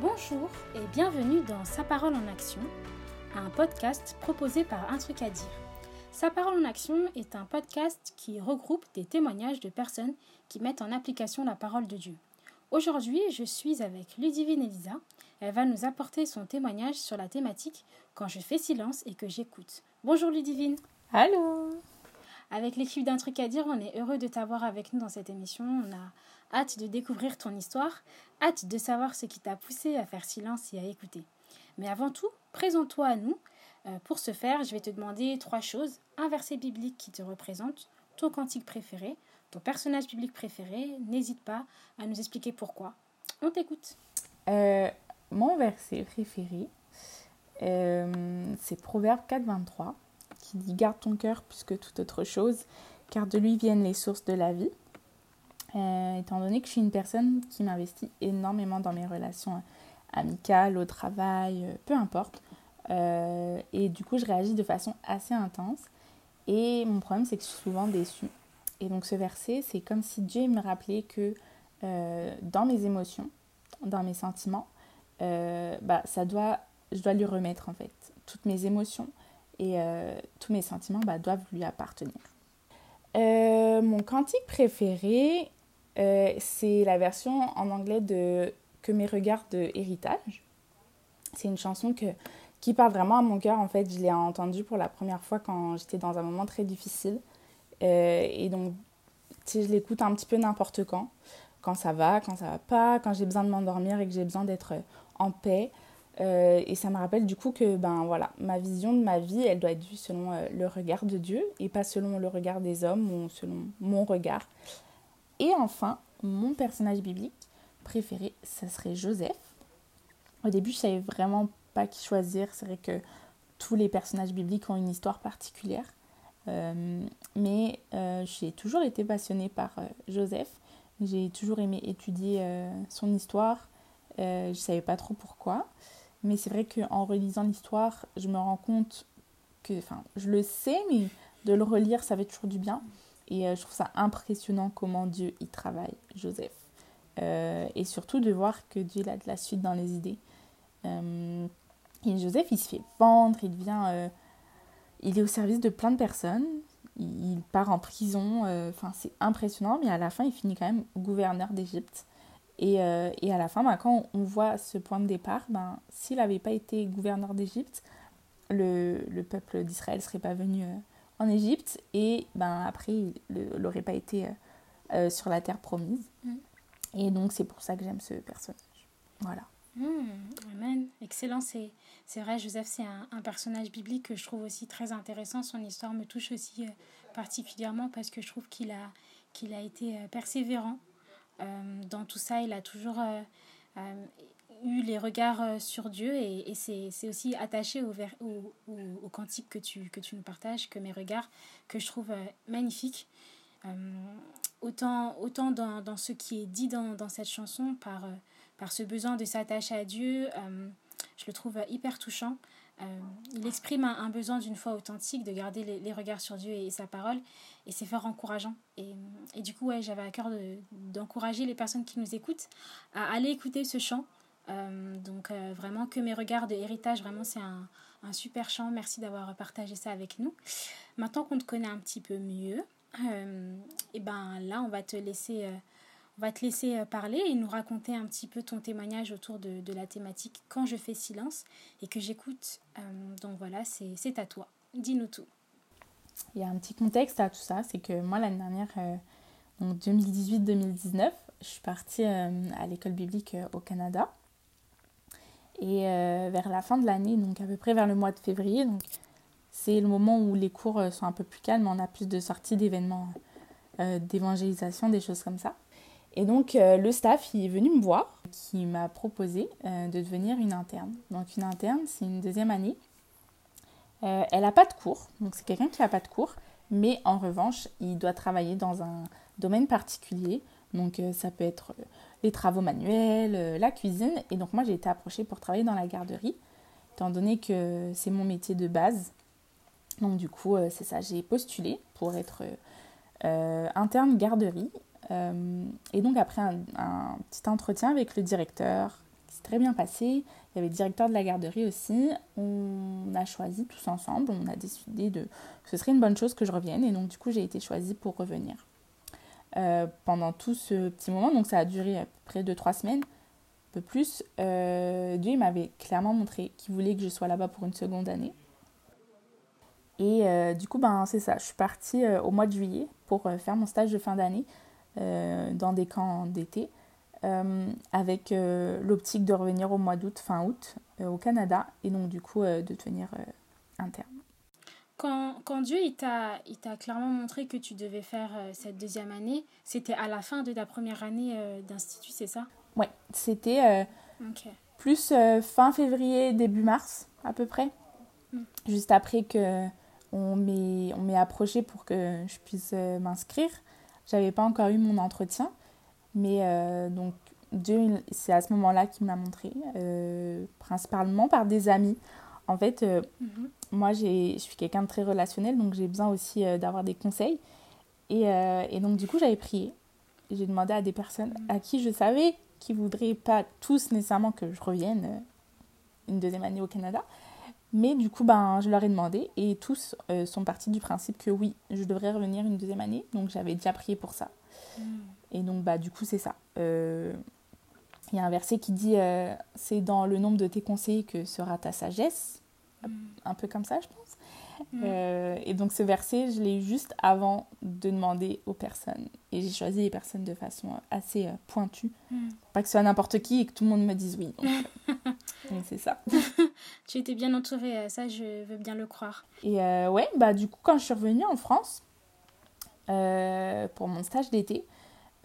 Bonjour et bienvenue dans Sa parole en action, un podcast proposé par Un truc à dire. Sa parole en action est un podcast qui regroupe des témoignages de personnes qui mettent en application la parole de Dieu. Aujourd'hui, je suis avec Ludivine Elisa. Elle va nous apporter son témoignage sur la thématique Quand je fais silence et que j'écoute. Bonjour Ludivine. Allô? Avec l'équipe d'un truc à dire, on est heureux de t'avoir avec nous dans cette émission. On a hâte de découvrir ton histoire, hâte de savoir ce qui t'a poussé à faire silence et à écouter. Mais avant tout, présente-toi à nous. Euh, pour ce faire, je vais te demander trois choses. Un verset biblique qui te représente, ton cantique préféré, ton personnage biblique préféré. N'hésite pas à nous expliquer pourquoi. On t'écoute. Euh, Mon verset préféré, euh, c'est Proverbe 4, 23, qui dit Garde ton cœur plus que toute autre chose, car de lui viennent les sources de la vie. Euh, étant donné que je suis une personne qui m'investit énormément dans mes relations amicales, au travail, euh, peu importe. Euh, et du coup, je réagis de façon assez intense. Et mon problème, c'est que je suis souvent déçue. Et donc, ce verset, c'est comme si Dieu me rappelait que euh, dans mes émotions, dans mes sentiments, euh, bah, ça doit, je dois lui remettre en fait. Toutes mes émotions et euh, tous mes sentiments bah, doivent lui appartenir. Euh, mon cantique préféré, euh, c'est la version en anglais de Que mes regards de héritage. C'est une chanson que, qui parle vraiment à mon cœur. En fait, je l'ai entendue pour la première fois quand j'étais dans un moment très difficile. Euh, et donc, je l'écoute un petit peu n'importe quand. Quand ça va, quand ça va pas, quand j'ai besoin de m'endormir et que j'ai besoin d'être en paix. Euh, et ça me rappelle du coup que ben voilà, ma vision de ma vie, elle doit être vue selon le regard de Dieu et pas selon le regard des hommes ou selon mon regard. Et enfin, mon personnage biblique préféré, ça serait Joseph. Au début, je savais vraiment pas qui choisir. C'est vrai que tous les personnages bibliques ont une histoire particulière. Euh, mais euh, j'ai toujours été passionnée par euh, Joseph. J'ai toujours aimé étudier son histoire. Je ne savais pas trop pourquoi. Mais c'est vrai qu'en relisant l'histoire, je me rends compte que, enfin, je le sais, mais de le relire, ça fait toujours du bien. Et euh, je trouve ça impressionnant comment Dieu y travaille, Joseph. Euh, et surtout de voir que Dieu a de la suite dans les idées. Euh, et Joseph, il se fait pendre, il devient. il est au service de plein de personnes. Il, part en prison. Enfin, c'est impressionnant, mais à la fin, il finit quand même gouverneur d'Égypte. Et, et à la fin, ben, quand on voit ce point de départ, ben, s'il n'avait pas été gouverneur d'Égypte, le, le peuple d'Israël ne serait pas venu en Égypte et ben, après, il n'aurait pas été euh, euh, sur la terre promise. Mm. Et donc, c'est pour ça que j'aime ce personnage. Voilà. Hmm, amen. Excellent. C'est, c'est vrai, Joseph, c'est un, un personnage biblique que je trouve aussi très intéressant. Son histoire me touche aussi euh, particulièrement parce que je trouve qu'il a, qu'il a été persévérant. Euh, dans tout ça, il a toujours eu les regards euh, sur Dieu et, et c'est, aussi attaché au, ver- au, au, cantique que tu, que tu nous partages, que mes regards, que je trouve euh, magnifique. Euh, autant autant dans, dans ce qui est dit dans, dans cette chanson par, euh, par ce besoin de s'attacher à Dieu, euh, je le trouve euh, hyper touchant. Euh, il exprime un, besoin d'une foi authentique, de garder les, regards sur Dieu et, sa parole, et c'est fort encourageant. Et, du coup, ouais, j'avais à cœur de- d'encourager les personnes qui nous écoutent à aller écouter ce chant. Euh, donc euh, vraiment que mes regards de héritage, vraiment c'est un, un super chant. Merci d'avoir partagé ça avec nous. Maintenant qu'on te connaît un petit peu mieux, et ben là on va te laisser, on va te laisser euh, parler et nous raconter un petit peu ton témoignage autour de, la thématique quand je fais silence et que j'écoute. Euh, donc voilà, c'est à toi. Dis-nous tout. Il y a un petit contexte à tout ça, c'est que moi l'année dernière, euh, donc 2018-2019, je suis partie euh, à l'école biblique au Canada. Et vers la fin de l'année, donc à peu près vers le mois de février, donc c'est le moment où les cours sont un peu plus calmes, on a plus de sorties d'événements d'évangélisation, des choses comme ça. Et donc euh, le staff est venu me voir, qui m'a proposé euh, de devenir une interne. Donc une interne, c'est une deuxième année. Euh, elle n'a pas de cours, donc c'est quelqu'un qui n'a pas de cours, mais en revanche, il doit travailler dans un domaine particulier. Donc ça peut être les travaux manuels, la cuisine. Et donc moi, j'ai été approchée pour travailler dans la garderie, étant donné que c'est mon métier de base. Donc du coup, c'est ça, j'ai postulé pour être interne garderie. Euh, et donc après un, petit entretien avec le directeur, qui s'est très bien passé. Il y avait le directeur de la garderie aussi. On a choisi tous ensemble, on a décidé que ce serait une bonne chose que je revienne. Et donc, du coup, j'ai été choisie pour revenir. Euh, pendant tout ce petit moment, donc ça a duré à peu près 2-3 semaines, un peu plus, euh, Dieu m'avait clairement montré qu'il voulait que je sois là-bas pour une seconde année. Et euh, du coup, ben, c'est ça, je suis partie au mois de juillet pour faire mon stage de fin d'année dans des camps d'été. Euh, avec euh, l'optique de revenir au mois d'août, fin août, euh, au Canada, et donc du coup de devenir interne. Quand, quand, Dieu il t'a clairement montré que tu devais faire cette deuxième année, c'était à la fin de ta première année d'institut, c'est ça? Oui, c'était plus fin février, début mars à peu près, hmm. juste après que on m'ait approché pour que je puisse m'inscrire. J'avais pas encore eu mon entretien. Mais euh, donc, Dieu, c'est à ce moment-là qu'il m'a montré, euh, principalement par des amis. En fait, euh, mhm. moi, je suis quelqu'un de très relationnel, donc j'ai besoin aussi d'avoir des conseils. Et, et, donc, du coup, j'avais prié. J'ai demandé à des personnes mhm. à qui je savais qu'ils ne voudraient pas tous nécessairement que je revienne une deuxième année au Canada. Mais du coup, ben, je leur ai demandé et tous sont partis du principe que oui, je devrais revenir une deuxième année. Donc j'avais déjà prié pour ça. Mhm. Et donc, bah, du coup, c'est ça. Euh, il y a un verset qui dit euh, C'est dans le nombre de tes conseillers que sera ta sagesse. Mm. Un peu comme ça, je pense. Mm. Euh, et donc, ce verset, je l'ai eu juste avant de demander aux personnes. Et j'ai choisi les personnes de façon assez pointue. Mm. Pas que ce soit n'importe qui et que tout le monde me dise oui. Donc, c'est ça. tu étais bien entourée, ça, je veux bien le croire. Et ouais, bah, du coup, quand je suis revenue en France, pour mon stage d'été,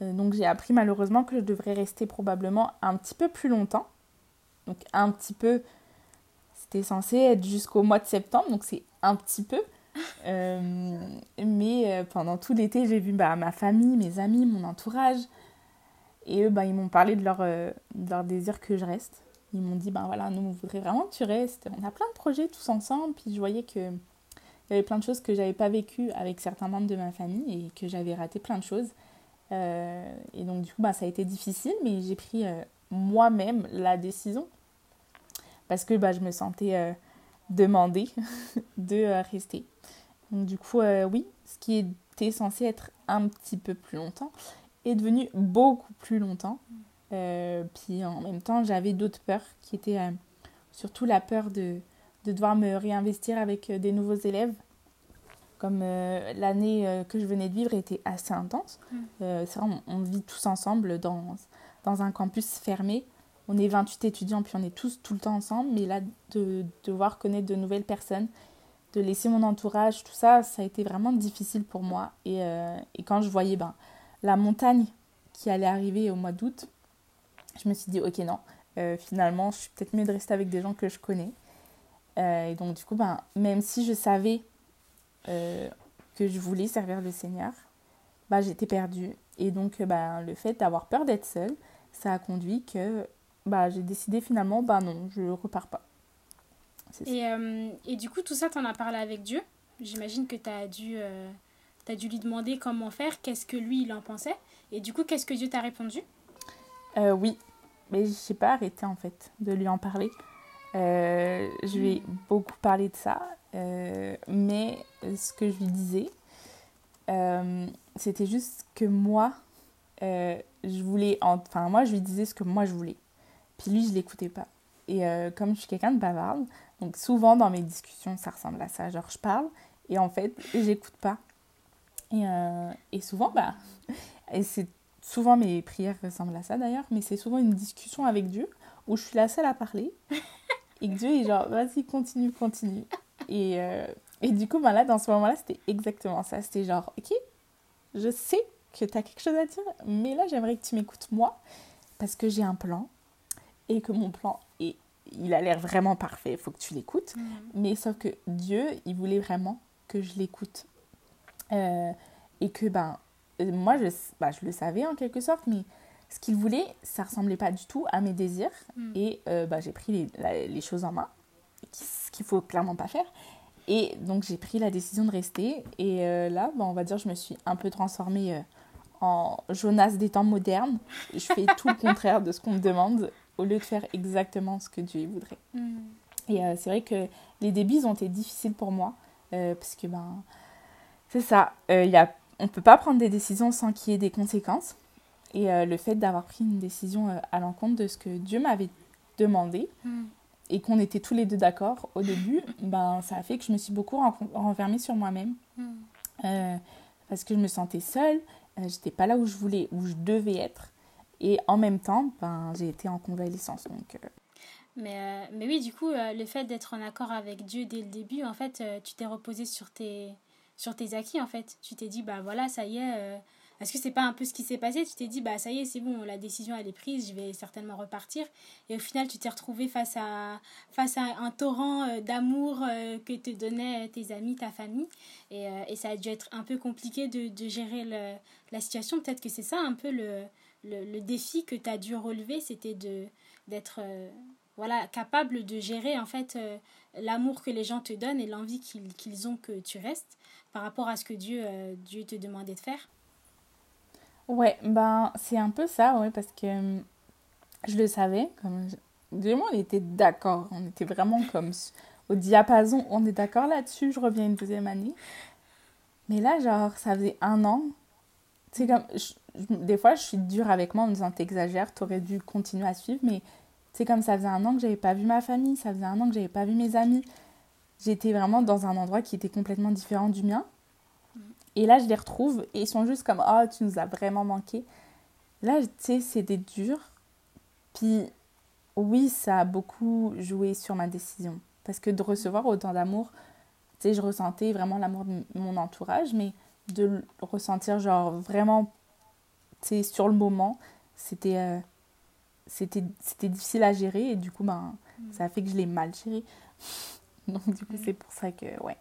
euh, donc j'ai appris malheureusement que je devrais rester probablement un petit peu plus longtemps. Donc un petit peu, c'était censé être jusqu'au mois de septembre, donc c'est un petit peu. Euh, mais euh, pendant tout l'été, j'ai vu bah, ma famille, mes amis, mon entourage. Et eux, bah, ils m'ont parlé de leur, leur désir que je reste. Ils m'ont dit, ben voilà, nous, on voudrait vraiment que tu restes. On a plein de projets tous ensemble. Puis je voyais que il y avait plein de choses que j'avais pas vécues avec certains membres de ma famille et que j'avais raté plein de choses. Euh, et donc, du coup, bah, ça a été difficile, mais j'ai pris euh, moi-même la décision parce que bah, je me sentais euh, demandée de rester. Donc, du coup, oui, ce qui était censé être un petit peu plus longtemps est devenu beaucoup plus longtemps. puis en même temps, j'avais d'autres peurs qui étaient surtout la peur de, de devoir me réinvestir avec des nouveaux élèves comme euh, l'année euh, que je venais de vivre était assez intense. Mm. Euh, c'est vrai, on, vit tous ensemble dans, dans un campus fermé. On est 28 étudiants, puis on est tous tout le temps ensemble. Mais là, de, devoir connaître de nouvelles personnes, de laisser mon entourage, tout ça, ça a été vraiment difficile pour moi. Et, et quand je voyais ben, la montagne qui allait arriver au mois d'août, je me suis dit, ok, non, finalement, je suis peut-être mieux de rester avec des gens que je connais. et donc, du coup, ben, même si je savais euh, que je voulais servir le Seigneur, bah, j'étais perdue. Et donc, bah, le fait d'avoir peur d'être seule, ça a conduit que bah, j'ai décidé finalement, bah non, je repars pas. Et, euh, et, du coup, tout ça, tu en as parlé avec Dieu. J'imagine que tu as, dû, euh, as dû lui demander comment faire, qu'est-ce que lui, il en pensait. Et du coup, qu'est-ce que Dieu t'a répondu? Oui, mais je n'ai pas arrêté en fait de lui en parler. je lui ai beaucoup parlé de ça euh, mais ce que je lui disais, euh, c'était juste que moi, euh, je voulais. Enfin, moi, je lui disais ce que moi je voulais. Puis lui, je l'écoutais pas. Et comme je suis quelqu'un de bavarde, donc souvent dans mes discussions, ça ressemble à ça. Genre, je parle et en fait, j'écoute pas. Et, et, souvent, bah. Et c'est souvent mes prières ressemblent à ça d'ailleurs, mais c'est souvent une discussion avec Dieu où je suis la seule à parler. et que Dieu est genre, vas-y, continue, continue. Et, euh, et du coup, ben là, dans ce moment-là, c'était exactement ça. C'était genre, ok, je sais que tu as quelque chose à dire, mais là, j'aimerais que tu m'écoutes moi, parce que j'ai un plan, et que mon plan, est, il a l'air vraiment parfait, il faut que tu l'écoutes. Mm. Mais sauf que Dieu, il voulait vraiment que je l'écoute. Euh, et que, ben, moi, je, ben, je le savais en quelque sorte, mais ce qu'il voulait, ça ressemblait pas du tout à mes désirs. Mm. Et euh, ben, j'ai pris les, les, choses en main ce qu'il faut clairement pas faire. Et donc j'ai pris la décision de rester. Et euh, là, on va dire, je me suis un peu transformée euh, en Jonas des temps modernes. Je fais tout le contraire de ce qu'on me demande. Au lieu de faire exactement ce que Dieu voudrait. Mm. Et euh, c'est vrai que les débuts ont été difficiles pour moi, euh, parce que ben, c'est ça, euh, y a, on ne peut pas prendre des décisions sans qu'il y ait des conséquences. Et le fait d'avoir pris une décision à l'encontre de ce que Dieu m'avait demandé, Mm. et qu'on était tous les deux d'accord au début, ben, ça a fait que je me suis beaucoup ren- renfermée sur moi-même. Mm. Euh, parce que je me sentais seule, j'étais pas là où je voulais, où je devais être. Et en même temps, ben, j'ai été en convalescence. Donc, euh, Mais, euh, mais oui, du coup, euh, le fait d'être en accord avec Dieu dès le début, en fait, tu t'es reposé sur tes, sur tes acquis, en fait. Tu t'es dit, bah voilà, ça y est. Est-ce que c'est pas un peu ce qui s'est passé? Tu t'es dit, bah ça y est, c'est bon, la décision elle est prise, je vais certainement repartir. Et au final, tu t'es retrouvé face à, face à un torrent d'amour que te donnaient tes amis, ta famille. Et, et ça a dû être un peu compliqué de, de gérer le- la situation. Peut-être que c'est ça un peu le, le, le défi que tu as dû relever, c'était de d'être euh, voilà, capable de gérer en fait euh, l'amour que les gens te donnent et l'envie qu'ils ont que tu restes par rapport à ce que Dieu, euh, Dieu te demandait de faire. ouais, ben, c'est un peu ça, ouais, parce que hum, je le savais. Comme je- moi, on était d'accord. On était vraiment comme au diapason. On est d'accord là-dessus. Je reviens une deuxième année. Mais là, genre, ça faisait un an. C'est comme. je- je- des fois, je suis dure avec moi en me disant T'exagères, t'aurais dû continuer à suivre. Mais c'est comme ça faisait un an que j'avais pas vu ma famille. Ça faisait un an que j'avais pas vu mes amis. J'étais vraiment dans un endroit qui était complètement différent du mien. Et là, je les retrouve et ils sont juste comme Oh, tu nous as vraiment manqué. Là, tu sais, c'était dur. Puis, oui, ça a beaucoup joué sur ma décision. Parce que de recevoir autant d'amour, tu sais, je ressentais vraiment l'amour de mon entourage, mais de le ressentir, genre, vraiment, sais, sur le moment, c'était euh, c'était difficile à gérer et du coup, ben, ça a fait que je l'ai mal géré. Donc, du coup, c'est pour ça que, ouais.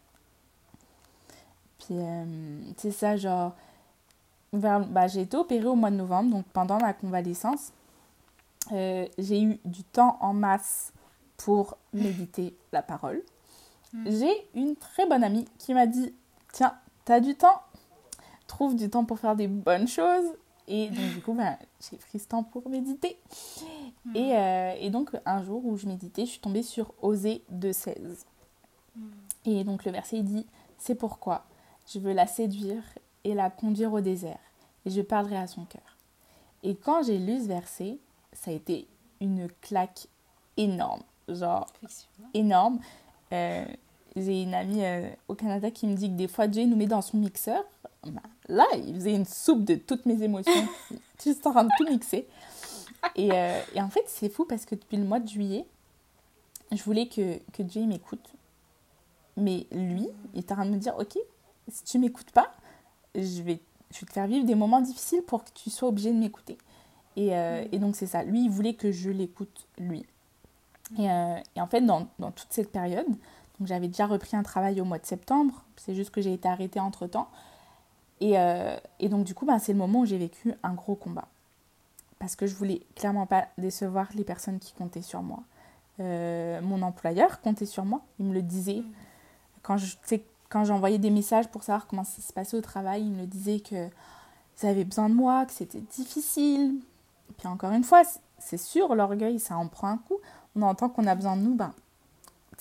Puis, euh, c'est ça, genre, vers- bah, j'ai été opérée au mois de novembre, donc pendant ma convalescence, euh, j'ai eu du temps en masse pour méditer la parole. Mm. J'ai une très bonne amie qui m'a dit Tiens, t'as du temps? Trouve du temps pour faire des bonnes choses. Et donc, du coup, ben, j'ai pris ce temps pour méditer. Mm. Et, euh, et donc, un jour où je méditais, je suis tombée sur Osée 2.16. Mm. Et donc, le verset il dit C'est pourquoi je veux la séduire et la conduire au désert, et je parlerai à son cœur. Et quand j'ai lu ce verset, ça a été une claque énorme. Genre, énorme. Euh, j'ai une amie euh, au Canada qui me dit que des fois Dieu nous met dans son mixeur. Ben, là, il faisait une soupe de toutes mes émotions, juste en train de tout mixer. Et, euh, et en fait, c'est fou parce que depuis le mois de juillet, je voulais que, que il m'écoute. Mais lui, il est en train de me dire Ok, si tu m'écoutes pas, je vais, je vais te faire vivre des moments difficiles pour que tu sois obligé de m'écouter. Et, euh, et donc, c'est ça. Lui, il voulait que je l'écoute, lui. Et, euh, et en fait, dans, dans toute cette période, j'avais déjà repris un travail au mois de septembre, c'est juste que j'ai été arrêtée entre-temps. Et, euh, et donc, du coup, ben, c'est le moment où j'ai vécu un gros combat. Parce que je voulais clairement pas décevoir les personnes qui comptaient sur moi. Euh, mon employeur comptait sur moi, il me le disait. Quand je- tu sais, quand j'envoyais des messages pour savoir comment ça se passait au travail, il me disait que ils avaient besoin de moi, que c'était difficile. Puis encore une fois, c'est- sûr, l'orgueil, ça en prend un coup. On entend qu'on a besoin de nous, ben,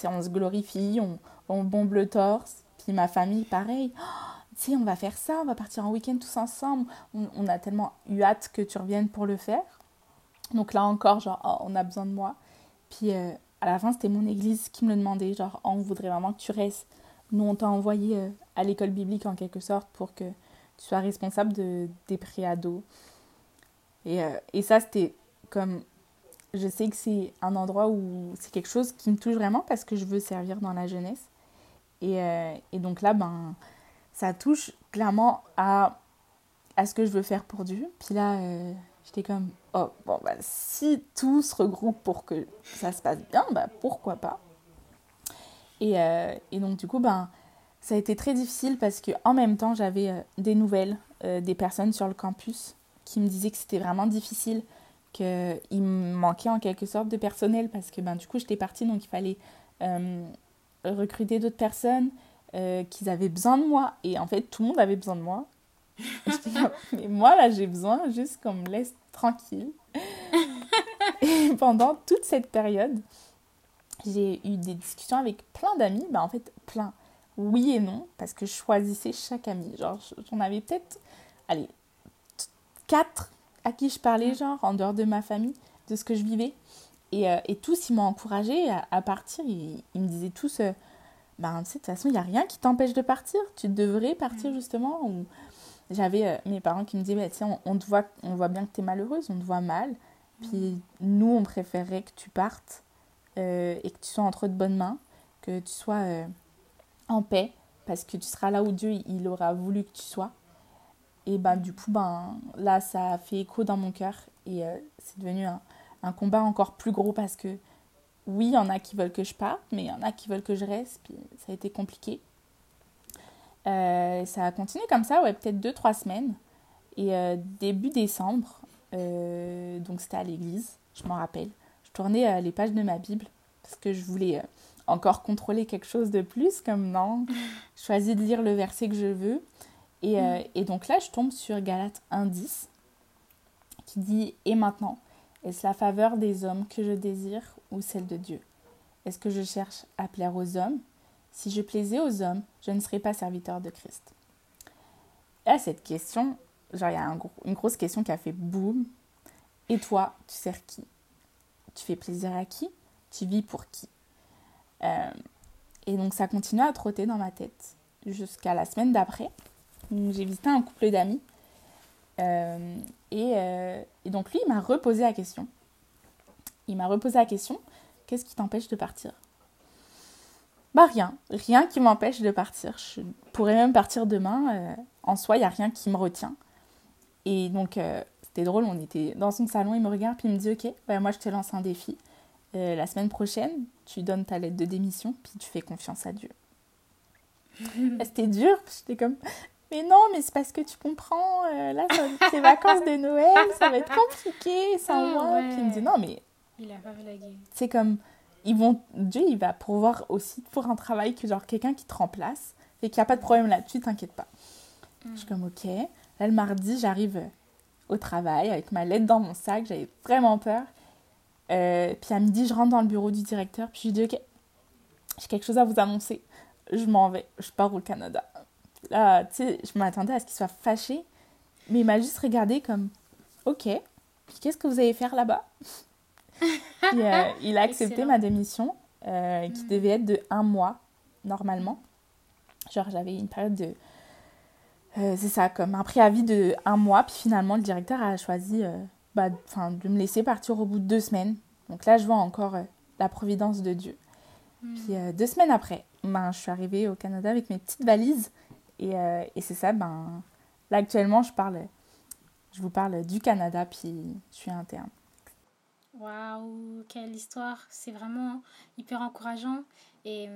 on se glorifie, on, on bombe le torse. Puis ma famille, pareil. Oh, sais, on va faire ça, on va partir en week-end tous ensemble. On, a tellement eu hâte que tu reviennes pour le faire. Donc là encore, genre, oh, on a besoin de moi. Puis euh, à la fin, c'était mon église qui me le demandait, genre, oh, on voudrait vraiment que tu restes. Nous, on t'a envoyé euh, à l'école biblique en quelque sorte pour que tu sois responsable de, des préados. Et, euh, et ça, c'était comme. Je sais que c'est un endroit où c'est quelque chose qui me touche vraiment parce que je veux servir dans la jeunesse. Et, et donc là, ben, ça touche clairement à, à ce que je veux faire pour Dieu. Puis là, euh, j'étais comme, oh, bon, bah, si tout se regroupe pour que ça se passe bien, bah, pourquoi pas? Et, euh, et donc, du coup, ben, ça a été très difficile parce qu'en même temps, j'avais euh, des nouvelles des personnes sur le campus qui me disaient que c'était vraiment difficile, qu'il me manquait en quelque sorte de personnel parce que ben, du coup, j'étais partie, donc il fallait recruter d'autres personnes, euh, qu'ils avaient besoin de moi. Et en fait, tout le monde avait besoin de moi. Comme, mais moi, là, j'ai besoin juste qu'on me laisse tranquille. et pendant toute cette période, j'ai eu des discussions avec plein d'amis. Bah, en fait, plein. Oui et non, parce que je choisissais chaque ami. Genre, j'en avais peut-être, allez, quatre à qui je parlais, genre, en dehors de ma famille, de ce que je vivais. Et, euh, et tous, ils m'ont encouragé à, partir. Ils, ils, me disaient tous, euh, bah, de toute façon, il n'y a rien qui t'empêche de partir. Tu devrais partir, justement. Ou... J'avais euh, mes parents qui me disaient, bah, tiens, on, te voit, on voit bien que tu es malheureuse, on te voit mal. Puis nous, on préférerait que tu partes et que tu sois entre de bonnes mains, que tu sois en paix, parce que tu seras là où Dieu il aura voulu que tu sois. Et ben, du coup, ben, là, ça a fait écho dans mon cœur et euh, c'est devenu un, un, combat encore plus gros parce que oui, il y en a qui veulent que je parte, mais il y en a qui veulent que je reste, puis ça a été compliqué. Euh, ça a continué comme ça, ouais, peut-être deux, trois semaines. Et euh, début décembre, donc c'était à l'église, je m'en rappelle, je tournais les pages de ma Bible parce que je voulais encore contrôler quelque chose de plus, comme non, je choisis de lire le verset que je veux. Et, euh, mm. et, donc là, je tombe sur Galates 1.10 qui dit Et maintenant, est-ce la faveur des hommes que je désire ou celle de Dieu? Est-ce que je cherche à plaire aux hommes? Si je plaisais aux hommes, je ne serais pas serviteur de Christ. Là, cette question, genre, il y a un une grosse question qui a fait boum. Et toi, tu sers qui? Tu fais plaisir à qui? Tu vis pour qui? Euh, Et donc, ça continue à trotter dans ma tête jusqu'à la semaine d'après j'ai visité un couple d'amis. Euh, euh, et, donc lui, il m'a reposé la question. Il m'a reposé la question, qu'est-ce qui t'empêche de partir? Bah rien, rien qui m'empêche de partir. Je pourrais même partir demain. Euh, en soi, il n'y a rien qui me retient. Et donc, c'était drôle, on était dans son salon, il me regarde, puis il me dit, ok, bah, moi je te lance un défi. la semaine prochaine, tu donnes ta lettre de démission, puis tu fais confiance à Dieu. C'était dur, j'étais comme, mais non, mais c'est parce que tu comprends, euh, là, c'est vacances de Noël, ça va être compliqué, sans ah, moi. Puis il me dit, non, mais. Il a pas C'est comme. Ils vont, Dieu, il va pouvoir aussi pour un travail que, genre, quelqu'un qui te remplace et qu'il n'y a pas de problème là-dessus, t'inquiète pas. Je suis comme, ok. Là, le mardi, j'arrive au travail avec ma lettre dans mon sac, j'avais vraiment peur. Euh, puis à midi, je rentre dans le bureau du directeur, puis je lui dis, ok, j'ai quelque chose à vous annoncer. Je m'en vais, je pars au Canada. Là, tu sais, je m'attendais à ce qu'il soit fâché, mais il m'a juste regardé comme Ok, puis qu'est-ce que vous allez faire là-bas? Euh, Il a accepté ma démission, euh, qui hmm. devait être de un mois, normalement. Genre, j'avais une période de. Euh, c'est ça, comme un préavis de un mois, puis finalement, le directeur a choisi bah, de me laisser partir au bout de deux semaines. Donc là, je vois encore la providence de Dieu. Hmm. Puis deux semaines après, ben, je suis arrivée au Canada avec mes petites valises et, euh, et c'est ça, ben, là actuellement, je, parle, je vous parle du Canada, puis je suis interne. Waouh, quelle histoire! C'est vraiment hyper encourageant. Et,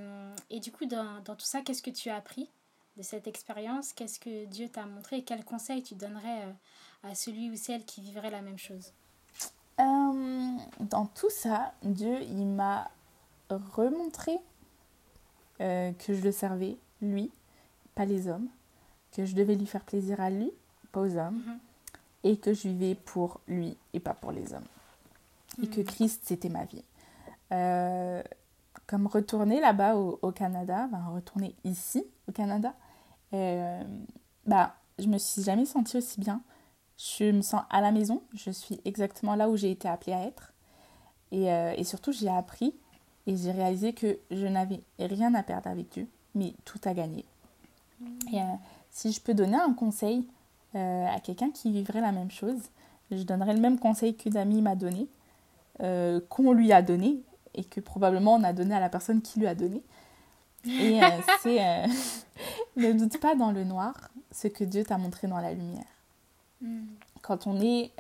et du coup, dans, dans tout ça, qu'est-ce que tu as appris de cette expérience? Qu'est-ce que Dieu t'a montré? Et quels conseils tu donnerais euh, à celui ou celle qui vivrait la même chose? Euh, Dans tout ça, Dieu, il m'a remontré que je le servais, lui, pas les hommes, que je devais lui faire plaisir à lui, pas aux hommes, mhm. et que je vivais pour lui et pas pour les hommes. Et que mhm. Christ, c'était ma vie. Euh, comme retourner là-bas au, Canada, ben, retourner ici au Canada, euh, bah, je me suis jamais sentie aussi bien. Je me sens à la maison, je suis exactement là où j'ai été appelée à être. Et, euh, et surtout, j'ai appris et j'ai réalisé que je n'avais rien à perdre avec Dieu, mais tout à gagner. Et euh, si je peux donner un conseil euh, à quelqu'un qui vivrait la même chose, je donnerais le même conseil qu'une amie m'a donné, euh, qu'on lui a donné et que probablement on a donné à la personne qui lui a donné. Et c'est ne doute pas dans le noir ce que Dieu t'a montré dans la lumière. Mm. Quand on est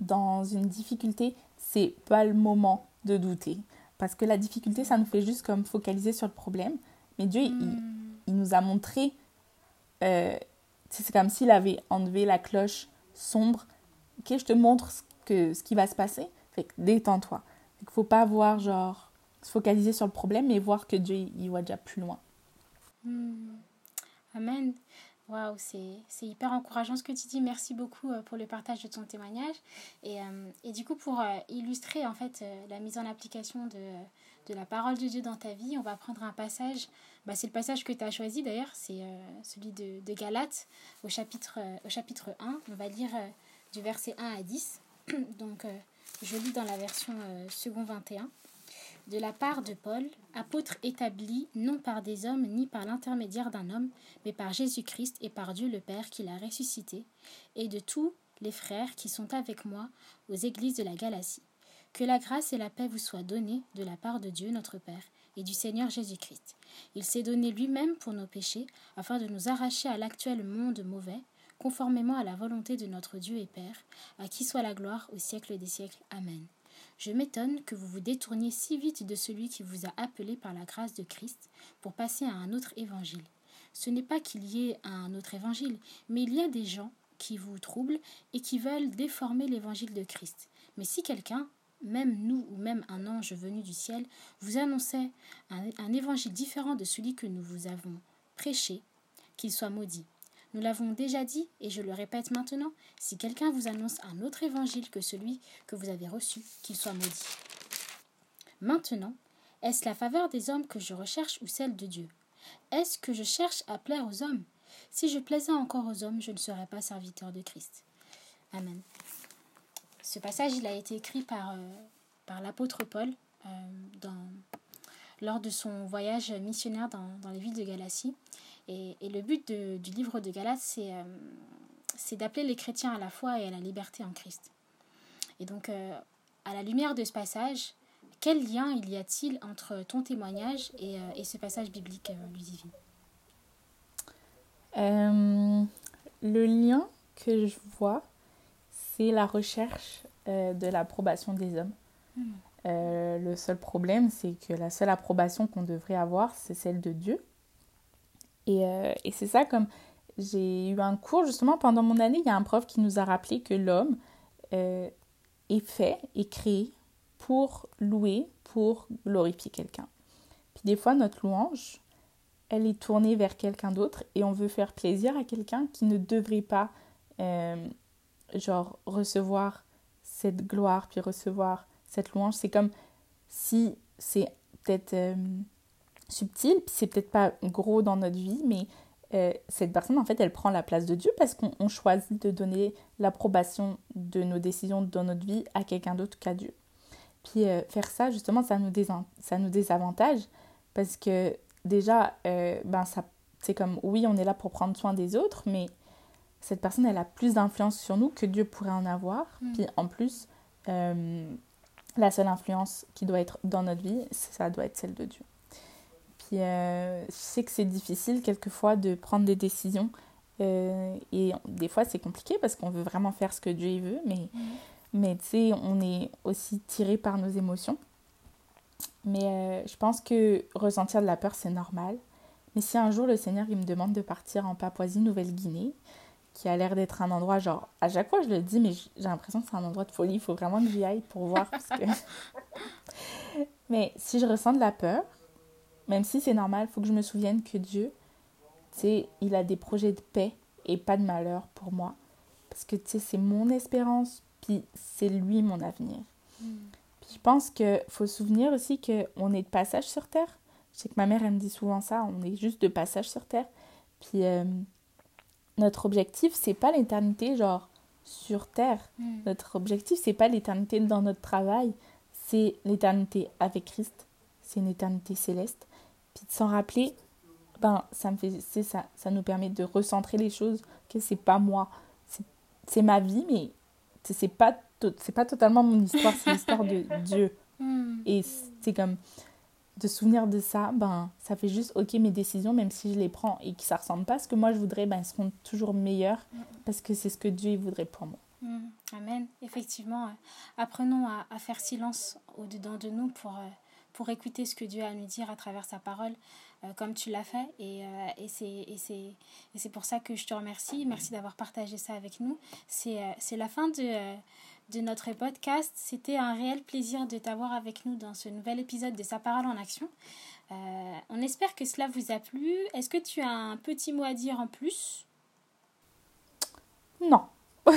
dans une difficulté, c'est pas le moment de douter. Parce que la difficulté, ça nous fait juste comme focaliser sur le problème. Mais Dieu, mm il nous a montré, euh, c'est comme s'il avait enlevé la cloche sombre. Ok, je te montre ce, que, ce qui va se passer. Fait que détends-toi. Ne faut pas voir, genre, se focaliser sur le problème, mais voir que Dieu, il voit déjà plus loin. Hmm. Amen. Waouh, c'est hyper encourageant ce que tu dis. Merci beaucoup euh, pour le partage de ton témoignage. Et, euh, et du coup, pour illustrer en fait la mise en application de, de, la parole de Dieu dans ta vie, on va prendre un passage. Bah, c'est le passage que tu as choisi d'ailleurs, c'est celui de, de, Galates au chapitre, au chapitre 1. On va lire du verset 1 à 10. Donc, je lis dans la version second 21 de la part de Paul, apôtre établi non par des hommes ni par l'intermédiaire d'un homme, mais par Jésus-Christ et par Dieu le Père qui l'a ressuscité, et de tous les frères qui sont avec moi aux églises de la Galatie. Que la grâce et la paix vous soient données de la part de Dieu notre Père et du Seigneur Jésus-Christ. Il s'est donné lui-même pour nos péchés, afin de nous arracher à l'actuel monde mauvais, conformément à la volonté de notre Dieu et Père, à qui soit la gloire au siècle des siècles. Amen. Je m'étonne que vous vous détourniez si vite de celui qui vous a appelé par la grâce de Christ pour passer à un autre évangile. Ce n'est pas qu'il y ait un autre évangile, mais il y a des gens qui vous troublent et qui veulent déformer l'évangile de Christ. Mais si quelqu'un, même nous ou même un ange venu du ciel, vous annonçait un, évangile différent de celui que nous vous avons prêché, qu'il soit maudit. Nous l'avons déjà dit, et je le répète maintenant, si quelqu'un vous annonce un autre évangile que celui que vous avez reçu, qu'il soit maudit. Maintenant, est-ce la faveur des hommes que je recherche ou celle de Dieu? Est-ce que je cherche à plaire aux hommes? Si je plaisais encore aux hommes, je ne serais pas serviteur de Christ. Amen. Ce passage, il a été écrit par, euh, par l'apôtre Paul euh, dans, lors de son voyage missionnaire dans, dans les villes de Galatie. Et, le but du livre de Galates, euh, c'est d'appeler les chrétiens à la foi et à la liberté en Christ. Et donc, euh, à la lumière de ce passage, quel lien il y a-t-il entre ton témoignage et, euh, ce passage biblique, Ludivine Le lien que je vois, c'est la recherche de l'approbation des hommes. Hmm. le seul problème, c'est que la seule approbation qu'on devrait avoir, c'est celle de Dieu. Euh, et, c'est ça, comme j'ai eu un cours justement pendant mon année, il y a un prof qui nous a rappelé que l'homme euh, est fait, est créé pour louer, pour glorifier quelqu'un. Puis des fois, notre louange, elle est tournée vers quelqu'un d'autre et on veut faire plaisir à quelqu'un qui ne devrait pas, euh, genre, recevoir cette gloire, puis recevoir cette louange. C'est comme si c'est peut-être subtil, puis c'est peut-être pas gros dans notre vie, mais euh, cette personne, en fait, elle prend la place de Dieu parce qu'on choisit de donner l'approbation de nos décisions dans notre vie à quelqu'un d'autre qu'à Dieu. Puis euh, faire ça, justement, ça nous, ça nous désavantage parce que déjà, euh, ben ça, c'est comme, oui, on est là pour prendre soin des autres, mais cette personne, elle a plus d'influence sur nous que Dieu pourrait en avoir. Mm. Puis en plus, la seule influence qui doit être dans notre vie, ça doit être celle de Dieu. Puis euh, je sais que c'est difficile quelquefois de prendre des décisions. Euh, et des fois, c'est compliqué parce qu'on veut vraiment faire ce que Dieu veut, mais, mhm. mais tu sais, on est aussi tiré par nos émotions. Mais euh, je pense que ressentir de la peur, c'est normal. Mais si un jour le Seigneur il me demande de partir en Papouasie-Nouvelle-Guinée, qui a l'air d'être un endroit, genre, à chaque fois je le dis, mais j'ai l'impression que c'est un endroit de folie, il faut vraiment que j'y aille pour voir. Parce que... mais si je ressens de la peur, même si c'est normal, il faut que je me souvienne que Dieu, tu il a des projets de paix et pas de malheur pour moi. Parce que, tu sais, c'est mon espérance, puis c'est lui mon avenir. Hmm. Puis je pense qu'il faut se souvenir aussi qu'on est de passage sur Terre. Je sais que ma mère, elle me dit souvent ça, on est juste de passage sur Terre. Puis euh, notre objectif, c'est pas l'éternité, genre, sur Terre. Hmm. Notre objectif, c'est pas l'éternité dans notre travail, c'est l'éternité avec Christ. C'est une éternité céleste. Puis de s'en rappeler, ben, ça, me fait, ça, ça nous permet de recentrer les choses, que c'est pas moi, c'est ma vie, mais c'est pas, c'est pas totalement mon histoire, c'est l'histoire de Dieu. Hmm. Et c'est comme de souvenir de ça, ben, ça fait juste, ok, mes décisions, même si je les prends et que ça ressemble pas à ce que moi je voudrais, ben, elles seront toujours meilleures parce que c'est ce que Dieu voudrait pour moi. Hmm. Amen. Effectivement, euh, apprenons à, faire silence au-dedans de nous pour, euh, pour écouter ce que Dieu a à nous dire à travers sa parole, euh, comme tu l'as fait. Et, et c'est pour ça que je te remercie. Merci d'avoir partagé ça avec nous. C'est la fin de, de notre podcast. C'était un réel plaisir de t'avoir avec nous dans ce nouvel épisode de Sa parole en action. on espère que cela vous a plu. Est-ce que tu as un petit mot à dire en plus? Non.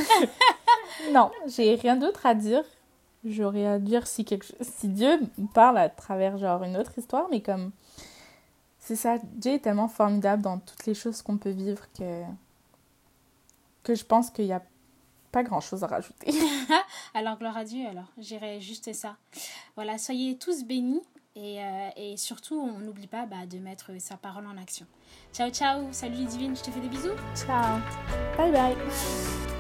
non, j'ai rien d'autre à dire. J'aurais à dire si, quelque... si Dieu parle à travers genre une autre histoire, mais comme c'est ça, Dieu est tellement formidable dans toutes les choses qu'on peut vivre que que je pense qu'il n'y a pas grand chose à rajouter. alors gloire à Dieu, alors j'irai juste ça. Voilà, soyez tous bénis et, euh, et surtout on n'oublie pas bah, de mettre sa parole en action. Ciao ciao, salut divine, je te fais des bisous. Ciao, bye bye.